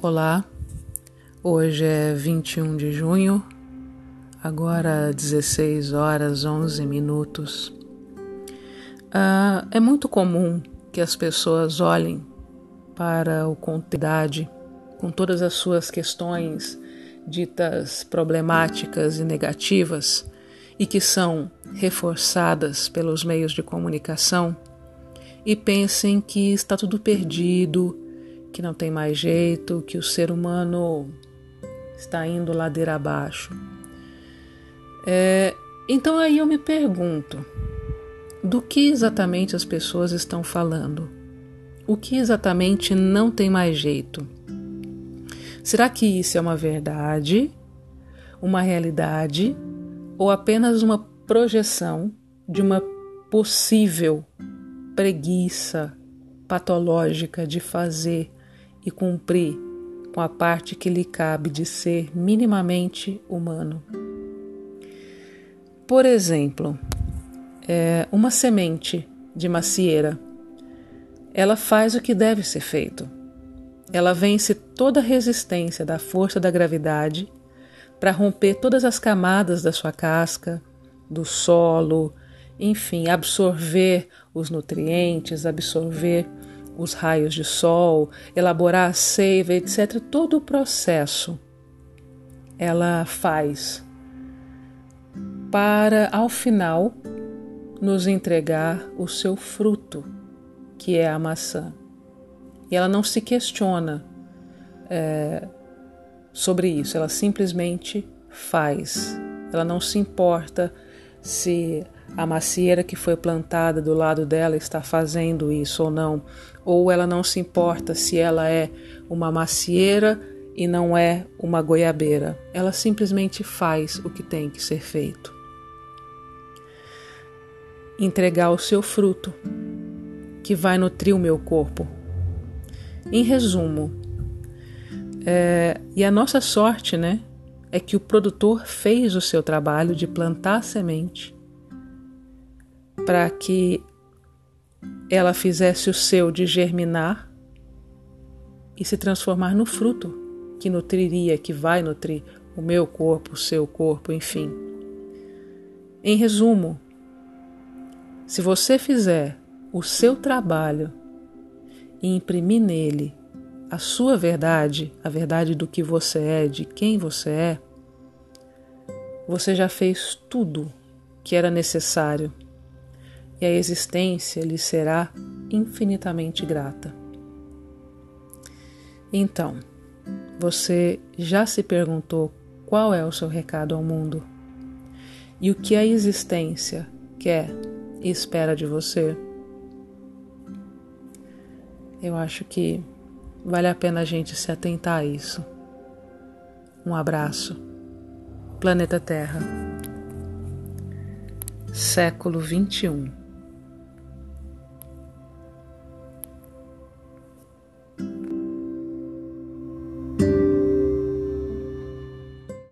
Olá, hoje é 21 de junho, agora 16 horas 11 minutos. Ah, é muito comum que as pessoas olhem para o contidade com todas as suas questões ditas problemáticas e negativas e que são reforçadas pelos meios de comunicação e pensem que está tudo perdido que não tem mais jeito, que o ser humano está indo ladeira abaixo. É, então aí eu me pergunto: do que exatamente as pessoas estão falando? O que exatamente não tem mais jeito? Será que isso é uma verdade, uma realidade ou apenas uma projeção de uma possível preguiça patológica de fazer e cumprir com a parte que lhe cabe de ser minimamente humano. Por exemplo, é uma semente de macieira. Ela faz o que deve ser feito. Ela vence toda a resistência da força da gravidade para romper todas as camadas da sua casca, do solo, enfim, absorver os nutrientes, absorver os raios de sol, elaborar a seiva, etc. Todo o processo ela faz para, ao final, nos entregar o seu fruto, que é a maçã. E ela não se questiona é, sobre isso, ela simplesmente faz. Ela não se importa se a macieira que foi plantada do lado dela está fazendo isso ou não, ou ela não se importa se ela é uma macieira e não é uma goiabeira. Ela simplesmente faz o que tem que ser feito. Entregar o seu fruto, que vai nutrir o meu corpo. Em resumo, é, e a nossa sorte, né, é que o produtor fez o seu trabalho de plantar a semente para que ela fizesse o seu de germinar e se transformar no fruto que nutriria, que vai nutrir o meu corpo, o seu corpo, enfim. Em resumo, se você fizer o seu trabalho e imprimir nele a sua verdade, a verdade do que você é, de quem você é, você já fez tudo que era necessário e a existência lhe será infinitamente grata. Então, você já se perguntou qual é o seu recado ao mundo? E o que a existência quer e espera de você? Eu acho que vale a pena a gente se atentar a isso. Um abraço. Planeta Terra. Século 21